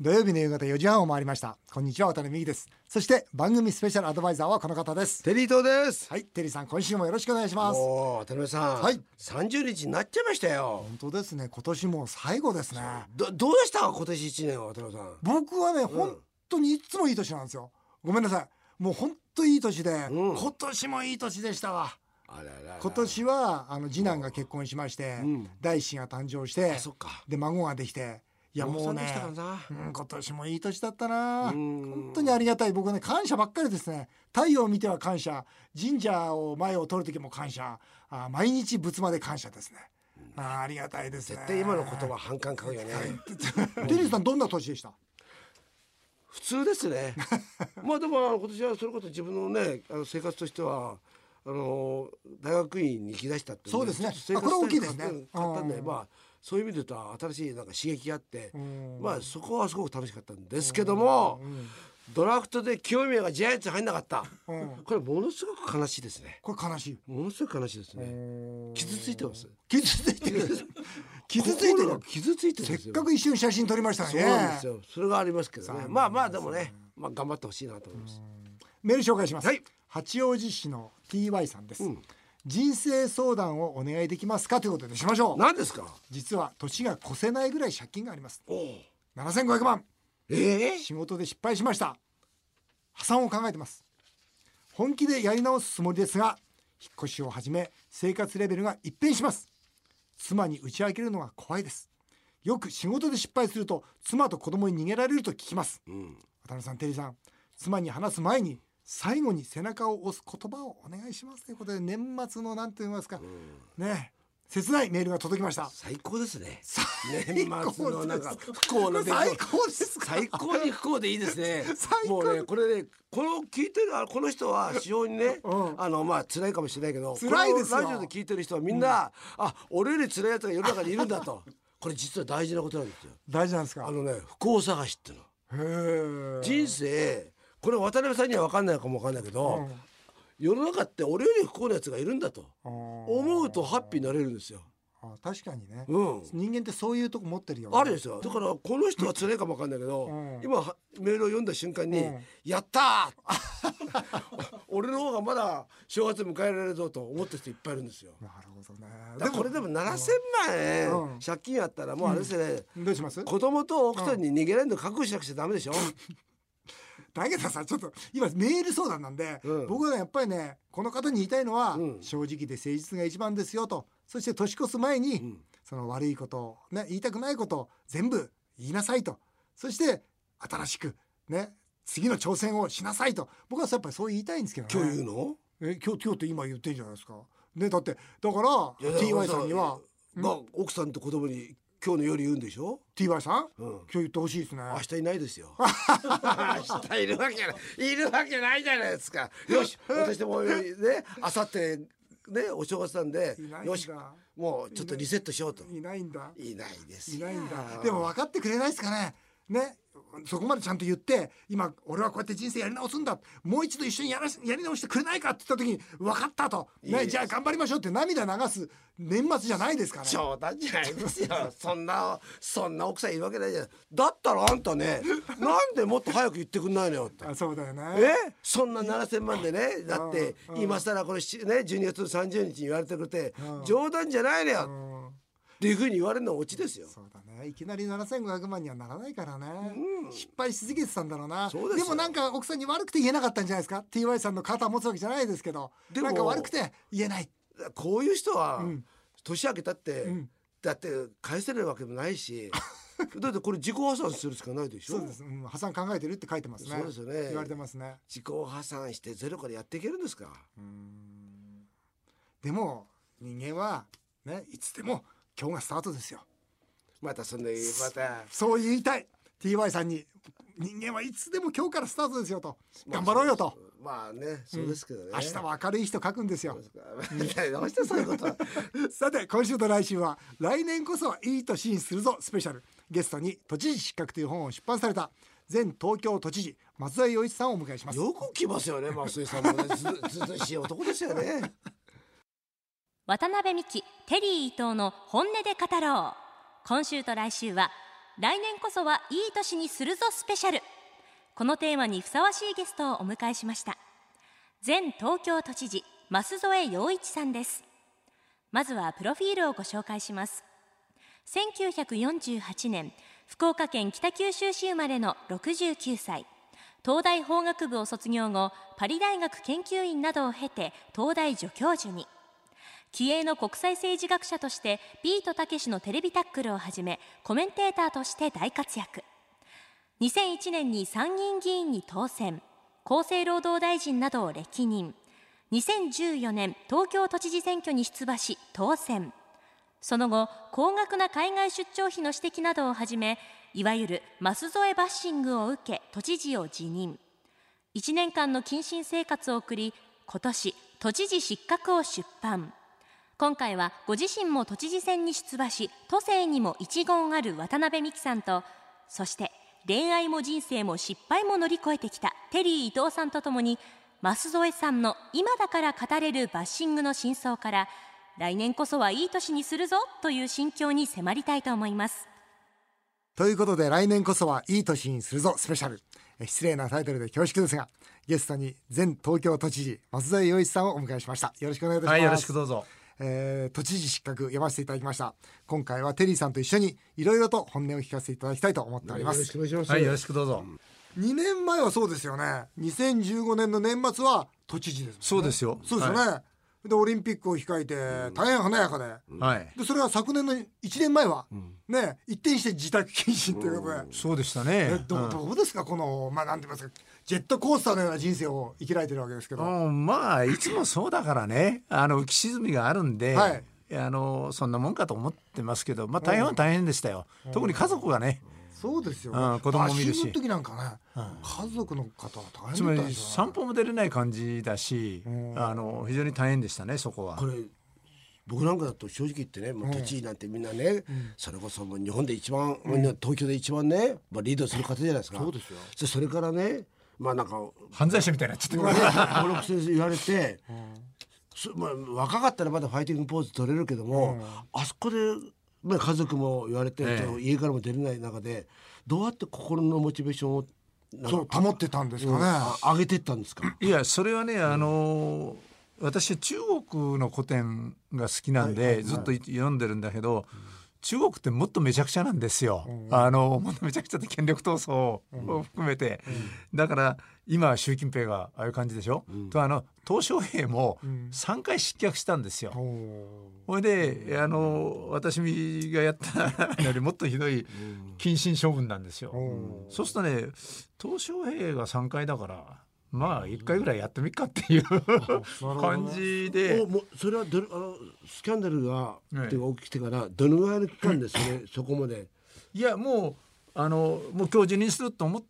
土曜日の夕方4時半を回りました。こんにちは渡辺美希です。そして番組スペシャルアドバイザーはこの方です。テリー東です。はいテリーさん今週もよろしくお願いします。おお、渡辺さん。はい。三十日になっちゃいましたよ。本当ですね。今年も最後ですね。ど、どうでしたか、今年一年は渡辺さん？僕はね、本当にいつもいい年なんですよ。ごめんなさい。もう本当いい年で、うん。今年もいい年でしたわ。あららら。今年はあの次男が結婚しまして、うん。第一子が誕生して。で孫ができていやもうね。うん、今年もいい年だったな。うん。本当にありがたい。僕はね感謝ばっかりですね。太陽を見ては感謝。神社を前を通る時も感謝。あ毎日仏間で感謝ですね。あありがたいですね。絶対今の言葉反感買うよね。テリーさんどんな年でした？普通ですね。まあ、でも、今年はそれこそ自分のね、あの生活としては。あの大学院に行き出したっていそうですね。これ大きいですね。スタイル変わったんで、うん。まあそういう意味で言うと新しいなんか刺激があって、ん。まあそこはすごく楽しかったんですけども、ドラフトで清宮がジャイアンツに入んなかった、うん。これものすごく悲しいですね。これ悲しい。ものすごく悲しいですね。傷ついてます？傷ついてる。傷ついてる。傷ついてるんせっかく一緒に写真撮りましたのにそうねなんですよ。それがありますけどね。まあまあでもねまあ頑張ってほしいなと思います。メール紹介します、はい。八王子市の TY さんです、うん人生相談をお願いできますかということでしましょう。何ですか？実は年が越せないぐらい借金があります。おお7500万。ええ？仕事で失敗しました。破産を考えてます。本気でやり直すつもりですが引っ越しを始め生活レベルが一変します。妻に打ち明けるのが怖いです。よく仕事で失敗すると妻と子供に逃げられると聞きます。うん。渡辺さんテリーさん妻に話す前に最後に背中を押す言葉をお願いしますということで年末の何と言いますか、ね切ないメールが届きました。最高ですね。最年末のなんか不幸な出来最事。高ですか最高に不幸でいいですね。もうねこれねこの聞いてるあこの人は非常にね、うん。あのまあ辛いかもしれないけど辛いですラジオで聞いてる人はみんな、あ俺より辛いやつが世の中にいるんだと。これ実は大事なことなんですよ。大事なんですか？あのね不幸探しっていうの。人生これ渡辺さんには分かんないかも分かんないけど、世の中って俺より不幸なやつがいるんだと思うとハッピーになれるんですよ。あ確かにね、うん。人間ってそういうとこ持ってるよ、あるですよだからこの人は辛いかも分かんないけど、うん。今はメールを読んだ瞬間に「うん。やったー! 」俺の方がまだ正月迎えられるぞと思ってる人いっぱいいるんですよ。なるほどね。だからこれでも7,000万円うん。借金あったらもうあれですね、どうします？子供と奥さんに逃げられるの覚悟しなくちゃダメでしょ。だけどさちょっと今メール相談なんで、うん。僕はねやっぱりねこの方に言いたいのは、うん。正直で誠実が一番ですよと。そして年越す前に、ん。その悪いことを、ね、言いたくないことを全部言いなさいと。そして新しくね次の挑戦をしなさいと。僕はやっぱりそう言いたいんですけどね。今日言うの？え今日今日って今言ってんじゃないですか。ねだってだからいやだから TY さんにはが奥さんと子供に今日の夜言うんでしょ？TY さん、うん。今日言ってほしいですね。明日いないですよ。明日いるわけない。いるわけないじゃないですか。よし私もね 明後日ねお正月なんでよしもうちょっとリセットしようと。いないんだ。いないです。いよないんだ。でも分かってくれないですかね。ねそこまでちゃんと言って今俺はこうやって人生やり直すんだ。もう一度一緒にやらしやり直してくれないかって言った時に分かったと、ね、じゃあ頑張りましょうって涙流す。年末じゃないですかね冗談じゃないですよ。そんなそんな奥さんいるわけないじゃんだったらあんたね なんでもっと早く言ってくんないのよって。あそうだよね。え？そんな7,000万でね。だって今更これしね12月30日に言われてくれてうん。冗談じゃないのよ。うんっていうふうに言われるのはオチですよ。そうだね。いきなり7500万にはならないからね、失敗しすぎてたんだろうな。でもなんか奥さんに悪くて言えなかったんじゃないですか？TY さんの肩持つわけじゃないですけど。でもなんか悪くて言えない。こういう人はん。年明けたって、ん。だって返せるわけもないし だってこれ自己破産するしかないでしょ？そうです、うん、破産考えてるって書いてますね。そうですよね。言われてますね。自己破産してゼロからやっていけるんですか、でも人間はねいつでも今日がスタートですよ。またそんなまた。そう言いたい。TY さんに人間はいつでも今日からスタートですよと。頑張ろうよと。まあねそうですけどね、明日は明るい人書くんですよ。どうしてそういうこと？は さて今週と来週は来年こそはいい年にするぞスペシャル。ゲストに都知事失格という本を出版された前東京都知事松田洋一さんをお迎えします。よく来ますよね増井さんもね。ずずずしい男ですよね渡辺美希テリー伊藤の本音で語ろう。今週と来週は来年こそはいい年にするぞスペシャル。このテーマにふさわしいゲストをお迎えしました。前東京都知事増添洋一さんです。まずはプロフィールをご紹介します。1948年福岡県北九州市生まれの69歳。東大法学部を卒業後パリ大学研究員などを経て東大助教授に。気鋭の国際政治学者としてビートたけしのテレビタックルをはじめコメンテーターとして大活躍。2001年に参議院議員に当選。厚生労働大臣などを歴任。2014年東京都知事選挙に出馬し当選。その後高額な海外出張費の指摘などをはじめいわゆる増添バッシングを受け都知事を辞任。1年間の謹慎生活を送り今年都知事失格を出版。今回はご自身も都知事選に出馬し都政にも一言ある渡辺美樹さんとそして恋愛も人生も失敗も乗り越えてきたテリー伊藤さんとともに増添さんの今だから語れるバッシングの真相から来年こそはいい年にするぞという心境に迫りたいと思います。ということで来年こそはいい年にするぞスペシャル。え失礼なタイトルで恐縮ですがゲストに前東京都知事松添洋一さんをお迎えしました。よろしくお願いいたします、はい、よろしくどうぞ。えー都知事失格読ませていただきました。今回はテリーさんと一緒にいろいろと本音を聞かせていただきたいと思っておりまよろしすくお願いします。はい、よろしくどうぞ。2年前はそうですよね。2015年の年末は都知事ですね。そうですよ。そうですよね、でオリンピックを控えて大変華やかで、はい。でそれは昨年の1年前は、ね一転して自宅謹慎ということで、そうでしたえね。どうどうですかこのまあなんて言いますかジェットコースターのような人生を生きられてるわけですけど、まあいつもそうだからね。あの浮き沈みがあるんで。はいあのそんなもんかと思ってますけど、まあ大変は大変でしたよ。特に家族がね、そうですよ、うん子供も見るし。時なんかね、家族の方は大つまり散歩も出れない感じだし、あの非常に大変でしたねそこは。こ。れ僕なんかだと正直言ってねもう都知事なんてみんなね、それこそもう日本で一番、東京で一番ね、まあ、リードする方じゃないですか。そうですよ。そそれからねまあなんか犯罪者みたいになっちゃってね言われて、そまあ、若かったらまだファイティングポーズ取れるけども、あそこで、まあ、家族も言われて、ええ。家からも出れない中でどうやって心のモチベーションをそう保ってたんですかね、あ上げてったんですか？いやそれはねあの私中国の古典が好きなんで、ずっと読んでるんだけど、中国ってもっとめちゃくちゃなんですよ。あのもっとめちゃくちゃで権力闘争を含めて、だから今習近平がああいう感じでしょ？とあの鄧小平も3回失脚したんですよ。ほいであの私がやったのよりもっとひどい謹慎処分なんですよ。おそうするとね鄧小平が3回だからまあ1回ぐらいやってみっかっていう感じで。おもうそれはどれあのスキャンダルが、はい。起きてからどのぐらいの期間ですね、そこまで。いやもうあのもう今日辞任すると思っ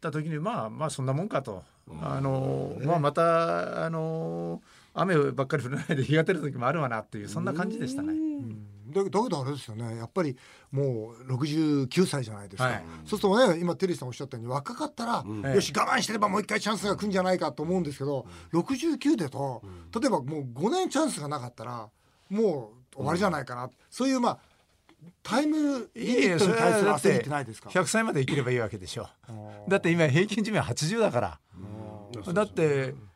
た時にまあまあそんなもんかと。あの、まあまたあの雨ばっかり降らないで日が出る時もあるわなっていうそんな感じでしたね。だだけどあれですよね。やっぱりもう69歳じゃないですか、はい。そうするとね今テリーさんおっしゃったように若かったら、ええよし我慢してればもう一回チャンスが来るんじゃないかと思うんですけど、69でと例えばもう5年チャンスがなかったらもう終わりじゃないかな、そういうまあタイムリミットに対する焦りってないですか？100歳まで生きればいいわけでしょだって今平均寿命80だから。だってえー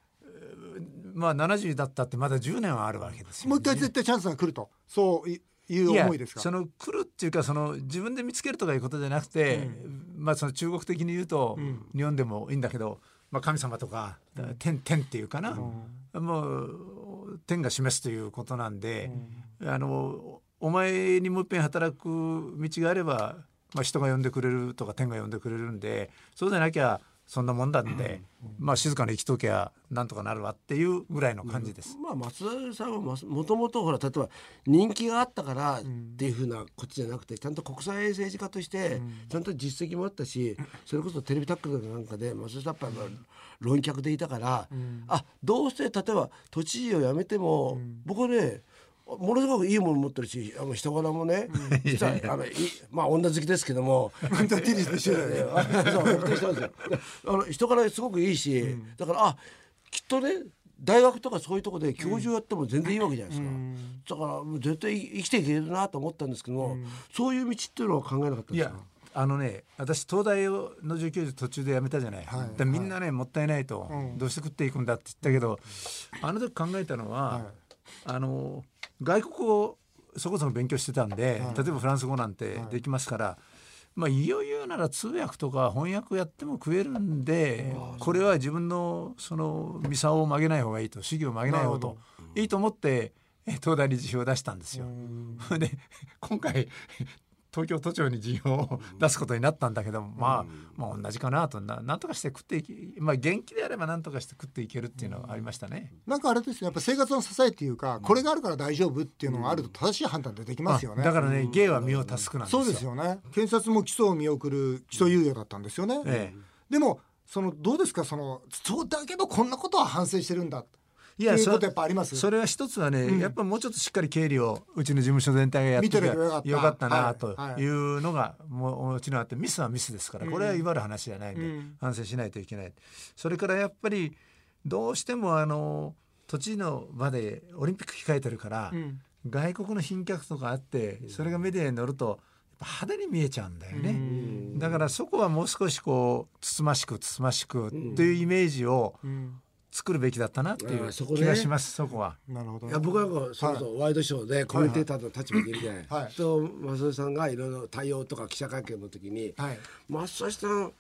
まあ70だったってまだ10年はあるわけですよもう一回絶対チャンスが来ると。そういいう思いですか？その来るっていうかその自分で見つけるとかいうことじゃなくて、まあその中国的に言うと、日本でもいいんだけど、まあ、神様とか、天天っていうかな、もう天が示すということなんで、あのお前にもう一遍働く道があれば、まあ、人が呼んでくれるとか天が呼んでくれるんでそうでなきゃそんなもんだって、まあ静かに生きときゃなんとかなるわっていうぐらいの感じです。まあ松田さんはももともとほら例えば人気があったからっていうふうなことじゃなくてちゃんと国際政治家としてちゃんと実績もあったしそれこそテレビタックルなんかで松田さんやっぱり論客でいたからあどうして例えば都知事を辞めても僕はねものすごくいいもの持ってるしあの人柄もね、実はあのい まあ女好きですけども。本当はテニスと一緒だよね。そう本当にそうですよ。あの人柄すごくいいし、だからあきっとね大学とかそういうとこで教授やっても全然いいわけじゃないですか、だからもう絶対生きていけるなと思ったんですけども、そういう道っていうのは考えなかったですか？あのね私東大の助教授途中で辞めたじゃない、はい。でみんなね、もったいないと、うん。どうして食っていくんだって言ったけどあの時考えたのは、はい。あの外国語をそこそこ勉強してたんで、はい。例えばフランス語なんてできますから、まあいよいよなら通訳とか翻訳やっても食えるんでこれは自分のそのミサを曲げない方がいいと主義を曲げない方がといいと思ってえ東大に辞表を出したんですよ。で今回東京都庁に辞表を出すことになったんだけど、まあ、まあ同じかなと。ななんとかして食っていきまあ元気であればなんとかして食っていけるっていうのはありましたね。なんかあれですねやっぱ生活の支えっていうかこれがあるから大丈夫っていうのがあると正しい判断でできますよね。あだからね芸は身を助くなんですよ。そうですよね。検察も起訴を見送る起訴猶予だったんですよね、ええ。でもそのどうですか？そのそうだけどこんなことは反省してるんだいやそっていうことやっぱあります？それは一つはね、うん。やっぱもうちょっとしっかり経理をうちの事務所全体がやって見てよかったなはいとはい。いうのがももちろんあってミスはミスです。からこれはうん祝る話じゃないんで、うん。反省しないといけない。それからやっぱりどうしてもあの土地の場でオリンピック控えてるから、うん。外国の賓客とかあってそれがメディアに載ると派手に見えちゃうんだよね。うん。だからそこはもう少しこうつつましくつつましくというイメージをうん作るべきだったなっていう気がしますそこは。なるほど。ねいや僕はなんかそれこそワイドショーでコメンテーターの立場でいるじゃない、はいと増田さんがいろいろ対応とか記者会見の時にはい「増田さん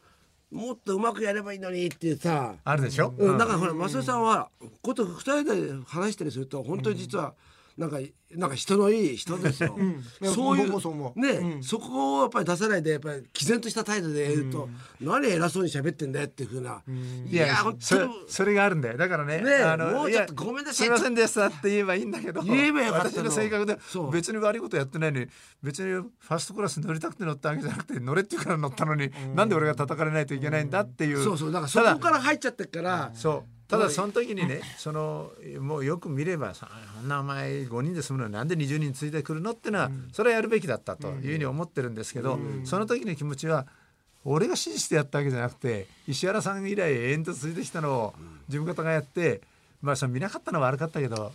もっとうまくやればいいのに」ってさ、あるでしょ、うん、だからほら増田さんはこと二人で話したりすると本当に実はなんかなんか人のいい人ですよ。ん。そういうね、うん。そこをやっぱり出さないでやっぱり毅然とした態度で言うと、何偉そうに喋ってんだよっていうふうな、いや本それそれがあるんだよ。だからねねえあのもうちょっとごめんなさい。すいませんでしたって言えばいいんだけど。言えばよかったの。私の性格で別に悪いことやってないのに別にファーストクラス乗りたくて乗ったわけじゃなくて乗れって言うから乗ったのに、なんで俺が叩かれないといけないんだっていう、そうそう。だからそこから入っちゃってっからそうただその時にねそのもうよく見ればさあんなお前5人で住むのになんで20人ついてくるのってのは、それはやるべきだったというふうに思ってるんですけど、その時の気持ちは俺が指示してやったわけじゃなくて石原さん以来永遠と続いてきたのを自分方がやって。まあ、その見なかったのは悪かったけど、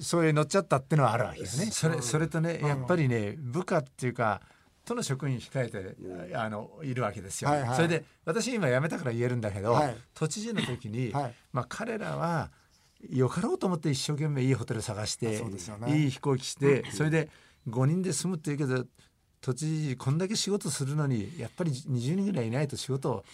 そういう乗っちゃったっていうのはあるわけよね。それそれとねやっぱりね部下っていうか都の職員控えて、あのいるわけですよ。はいはい。それで私今辞めたから言えるんだけど、はい。都知事の時に、はい。まあ、彼らはよかろうと思って一生懸命いいホテル探して、ね。いい飛行機して、それで5人で住むっていうけど都知事こんだけ仕事するのにやっぱり20人ぐらいいないと仕事を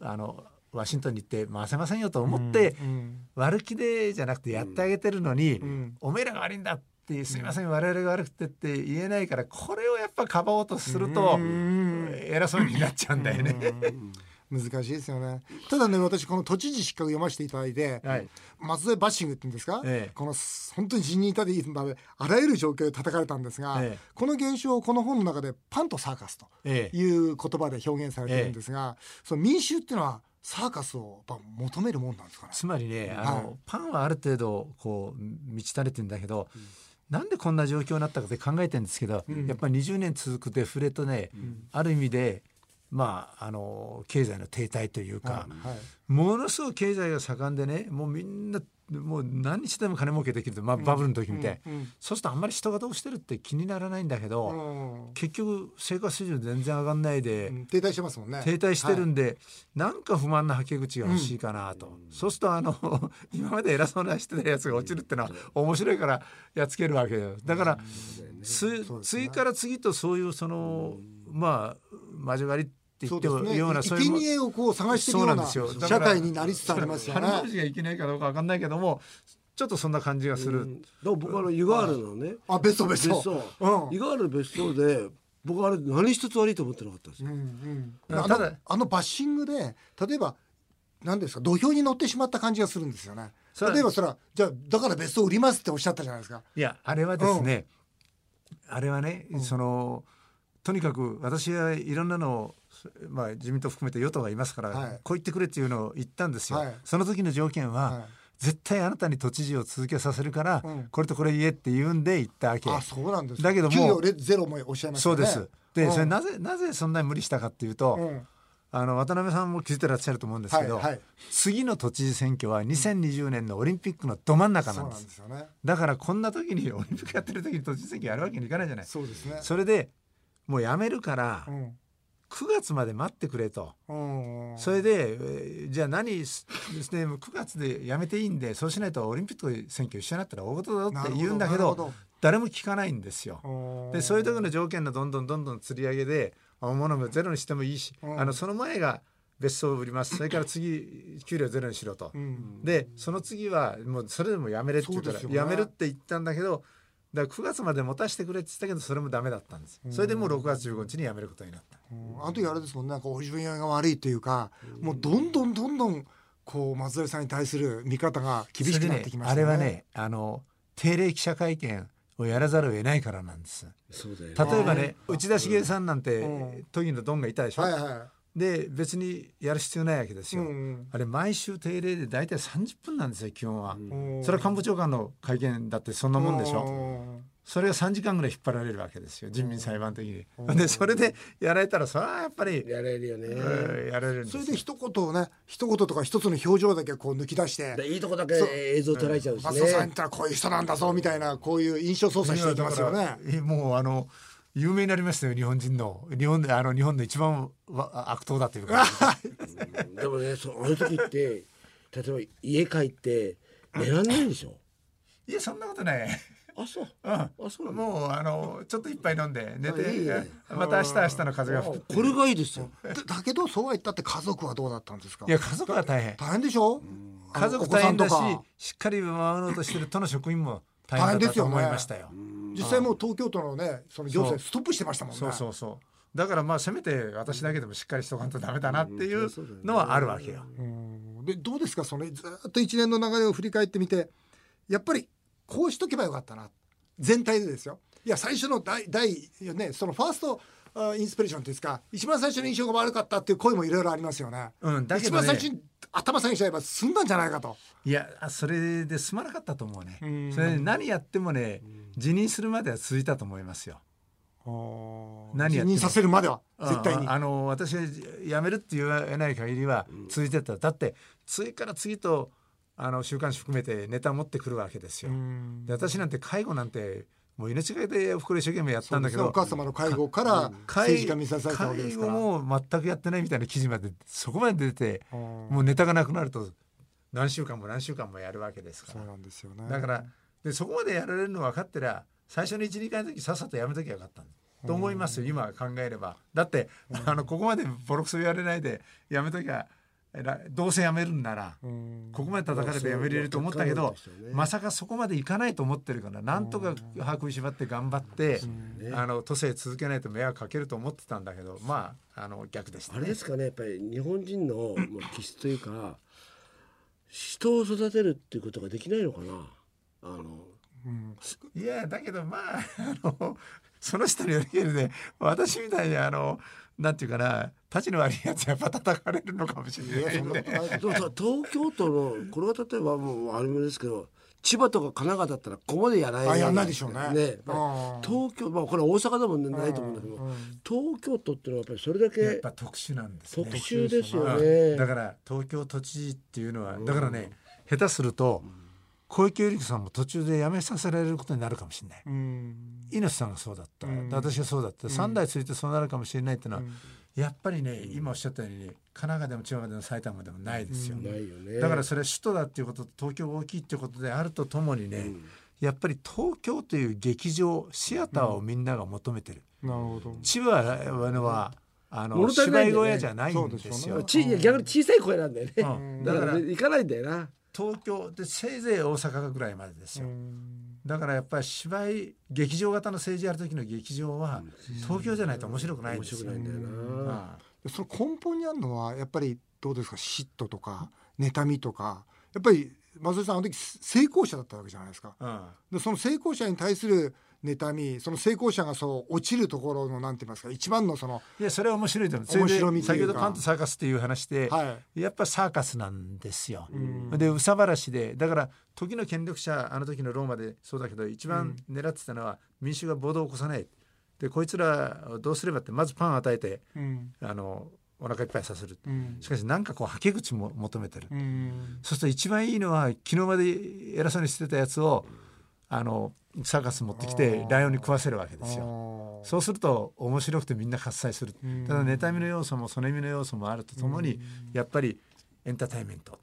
あのワシントンに行って回せませんよと思って、うん。悪気でじゃなくてやってあげてるのに、ん。おめえらが悪いんだってすいません、我々が悪くてって言えないからこれをやっぱかばおうとすると、偉そうになっちゃうんだよね。難しいですよね。ただね私この都知事失格読ませていただいて、はい。松添バッシングって言うんですか、ええ。この本当に辞任いたでいいまであらゆる状況で叩かれたんですが、ええ。この現象をこの本の中でパンとサーカスとええ。いう言葉で表現されてるんですが、その民衆っていうのはサーカスをやっぱ求めるもんなんですかね？つまりねあの、はい。パンはある程度こう満ち足れてんだけど、なんでこんな状況になったかって考えてるんですけど、やっぱり20年続くデフレとね、ある意味でまああの経済の停滞というか、はい。ものすごく経済が盛んでねもうみんなもう何日でも金儲けできると、まあ、バブルの時みたい、うんうん。そうするとあんまり人がどうしてるって気にならないんだけど、うん。結局生活水準全然上がんないで、うん。停滞してますもんね。停滞してるはい。んで、なんか不満なはけ口が欲しいかなと、そうするとあの 今まで偉そうなしてたやつが落ちるってのは面白いからやっつけるわけよ。だから、つ次から次とそういうその、まあ魔女狩りって言ってもそうですね。ようなそういうも生贄をこう探していくようなそうなんですよ。だから社会になりつつありますよね。金持ちがいけないかどうかわかんないけどもちょっとそんな感じがする、だから僕はあの湯河原のねあ別荘別荘。湯河原の別荘で僕はあれ何一つ悪いと思ってなかったんですよ。うんうん。ただあのあのバッシングで例えば何ですか土俵に乗ってしまった感じがするんですよね。例えばそれはじゃあだから別荘売りますっておっしゃったじゃないですか。いやあれはですね、あれはね、そのとにかく私はいろんなのを、まあ、自民党含めて与党がいますから、はいこう言ってくれっていうのを言ったんですよ。はいその時の条件は、はい絶対あなたに都知事を続けさせるから、うんこれとこれ言えって言うんで言ったわけ。あそうなんですだけども給与レゼロもおっしゃいましたね。そうです。で、うんそれなぜなぜそんなに無理したかっていうと、うんあの渡辺さんも気づいてらっしゃると思うんですけど、はいはい次の都知事選挙は2020年のオリンピックのど真ん中ななですんですよね。だからこんな時に オリンピックやってる時に都知事選挙やるわけにいかないじゃない。そうですね。それでもうやめるから、うん9月まで待ってくれと。うんそれでえーじゃあ何すですね9月でやめていいんでそうしないとオリンピック選挙一緒になったら大事だよって言うんだけど誰も聞かないんですよ。うん。でそういう時の条件のどんどんどんどん釣り上げで物もゼロにしてもいいし、うん。あのその前が別荘を売ります。それから 次給料ゼロにしろと。うん。でその次はもうそれでもやめれって言うからね。やめるって言ったんだけどだから9月まで持たせてくれって言ったけどそれもダメだったんですそれでもう6月15日にやめることになった。うん。あの時あれですもんねなんかお自分が悪いっていうかもうどんどんどんどんこう松添さんに対する見方が厳しくなってきましたそれでねあれはねあの定例記者会見をやらざるを得ないからなんです。例えばね内田茂さんなんうてん。都議のドンがいたでしょ、はいはで別にやる必要ないわけですい。よ、うんあれ毎週定例で大体30分なんですよ基本は、うん。それは官房長官の会見だってそんなもんでしょ、ょ。それが3時間ぐらい引っ張られるわけですよ人民裁判的に、でそれでやられたらそれはやっぱり、やれるよね、うんやられるそれで一言をね一言とか一つの表情だけこう抜き出してでいいとこだけ映像捉えちゃうしね、松尾さん言ったらこういう人なんだぞみたいなこういう印象操作していきますよね。もうあの有名になりましたよ日本人の。日本であの日本の一番わ悪党だというか。でもねそあの時って例えば家帰って寝らんないでしょ？いやそんなことない。あそう。うん。あそうもうあのちょっと一杯飲んで寝あいいてねまた明日明日の風が吹く。これがいいですよ。だだけどそうは言ったって家族はどうだったんですか？いや家族は大変。大変でしょ？家族大変だししっかり守ろうとしてる都の職員も大大変だと思いましたよ。実際もう東京都のねその行政ストップしてましたもんね。そうそうそう。だからまあせめて私だけでもしっかりしとかんとダメだなっていうのはあるわけよ。うん。でどうですか？そのずっと一年の流れを振り返ってみてやっぱりこうしとけばよかったな。全体でですよ。いや最初の第第ねそのファーストあインスピレーションというんですか。一番最初の印象が悪かったっていう声もいろいろありますよね。うんだけね。番最初に頭下げちゃえば済んだんじゃないかと。いやあそれで済まなかったと思うね。うん。それで何やってもね辞任するまでは続いたと思いますよ。何辞任させるまでは絶対に。ああの私が辞めるって言わない限りは続いてた、だって次から次とあの週刊誌含めてネタを持ってくるわけですよ。うんで私なんて介護なんてもう命がけでおふくろ一生懸命やったんだけどお母様の介護から政治家見さされたわけですから。介護も全くやってないみたいな記事までそこまで出てうんもうネタがなくなると何週間も何週間もやるわけですかそうらなんですよね。だからでそこまでやられるの分かってりゃ最初の12回の時さっさとやめときゃよかったと思いますよ今考えれば。だってあのここまでボロクソ言われないでやめときゃどうせやめるんならうん。ここまで叩かれてやめれると思ったけどまさかそこまでいかないと思ってるからなんとか歯食いしばって頑張ってあの都政続けないと迷惑かけると思ってたんだけどまああの逆でしたね。あれですかねやっぱり日本人のもう気質というか人を育てるっていうことができないのかなあのいやだけどまあ あのその人によるけどね私みたいにあのなんていうかな立ちの悪いやつやっぱ叩かれるのかもしれない。そんなことない。でもさ東京都のこれは例えばもうあれもですけど千葉とか神奈川だったらここまでやらない。あやんないでしょうね。ね。東京まあこれ大阪でもないと思うんだけど東京都っていうのはやっぱりそれだやっけぱ特殊なんですね。特殊ですようん。だね。から東京都知事っていうのはだからね下手すると小池百合子さんも途中で辞めさせられることになるかもしれない。うん。猪瀬さんがそうだった、うん。で私がそうだった、三代ついてそうなるかもしれないっていうのは、やっぱりね今おっしゃったように、ね、神奈川でも千葉でも埼玉でもないですよ、ないよね。だからそれは首都だっていうことと東京が大きいっていうことであるとともにね、やっぱり東京という劇場シアターをみんなが求めてる、なるほど。千葉はあのね。芝居小屋じゃないんですよ。すよね。ちいや逆に小さい声なんだよね。うん。だかららね行かないんだよな。東京でせいぜい大阪ぐらいまでですよ、だからやっぱり芝居劇場型の政治やる時の劇場は東京じゃないと面白くないん面ですよ。白くないんだよな。ああその根本にあるのはやっぱりどうですか？嫉妬とか妬みとか。やっぱり松井さんあの時成功者だったわけじゃないですか。うん。でその成功者に対する妬みその成功者がそう落ちるところのなんて言いますか一番のそのいやそれは面白いと思う。面白み先ほどカントサーカスっていう話で、はやっぱサーカスなんですよ。ん。で憂さ晴らしでだから時の権力者あの時のローマでそうだけど一番狙ってたのは民衆が暴動を起こさないでこいつらをどうすればってまずパンを与えてうん。あのお腹いっぱいさせる、うん。しかしなんかこうはけ口も求めてる、うん。そうすると一番いいのは昨日まで偉そうにしてたやつをあのサーカス持ってきてライオンに食わせるわけですよ。そうすると面白くてみんな喝采する。ただ妬みの要素もそねみの要素もあるとともにやっぱりエンターテインメント。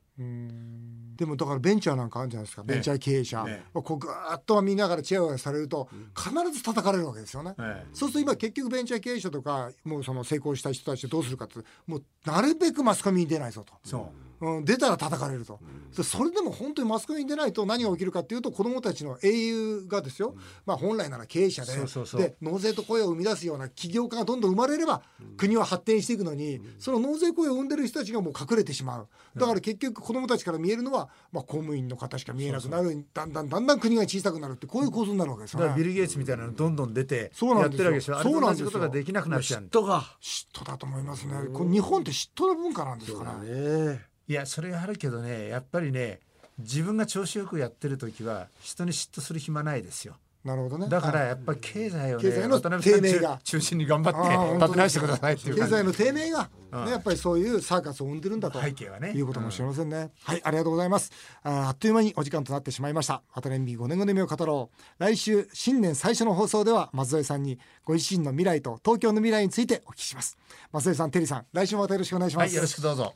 でもだからベンチャーなんかあるんじゃないですか、ベンチャー経営者、ね、こうぐーっと見ながらチヤホヤされると必ず叩かれるわけですよね、そうすると今結局ベンチャー経営者とかもうその成功した人たちどうするかってもうなるべくマスコミに出ないぞと。そううん、出たら叩かれると、うん、それでも本当にマスコミに出ないと何が起きるかっていうと子どもたちの英雄がですよ、うん、まあ、本来なら経営者でで納税と雇用を生み出すような起業家がどんどん生まれれば、国は発展していくのに、その納税雇用を生んでる人たちがもう隠れてしまう。だから結局子どもたちから見えるのは、まあ、公務員の方しか見えなくなるだんだんだんだん国が小さくなるってこういう構造になるわけですよ、ね、ビル・ゲイツみたいなのどんどん出てやってるわけですよ。そうなんですことができなくなっちゃう。嫉妬が嫉妬だと思いますね。日本って嫉妬の文化なんですから。ねいやそれがあるけどねやっぱりね自分が調子よくやってる時は人に嫉妬する暇ないですよ。なるほどね。だからやっぱり経済をね、経済の低迷が。中心に頑張って立て直してくださいっていう経済の低迷が、ね、やっぱりそういうサーカスを生んでるんだと。背景はね。いうことかもしれませんね、うん、はいありがとうございます。ああっという間にお時間となってしまいました。また年美5年後の夢を語ろう。来週新年最初の放送では松添さんにご自身の未来と東京の未来についてお聞きします。松添さんテリーさん来週もまたよろしくお願いします、はい、よろしくどうぞ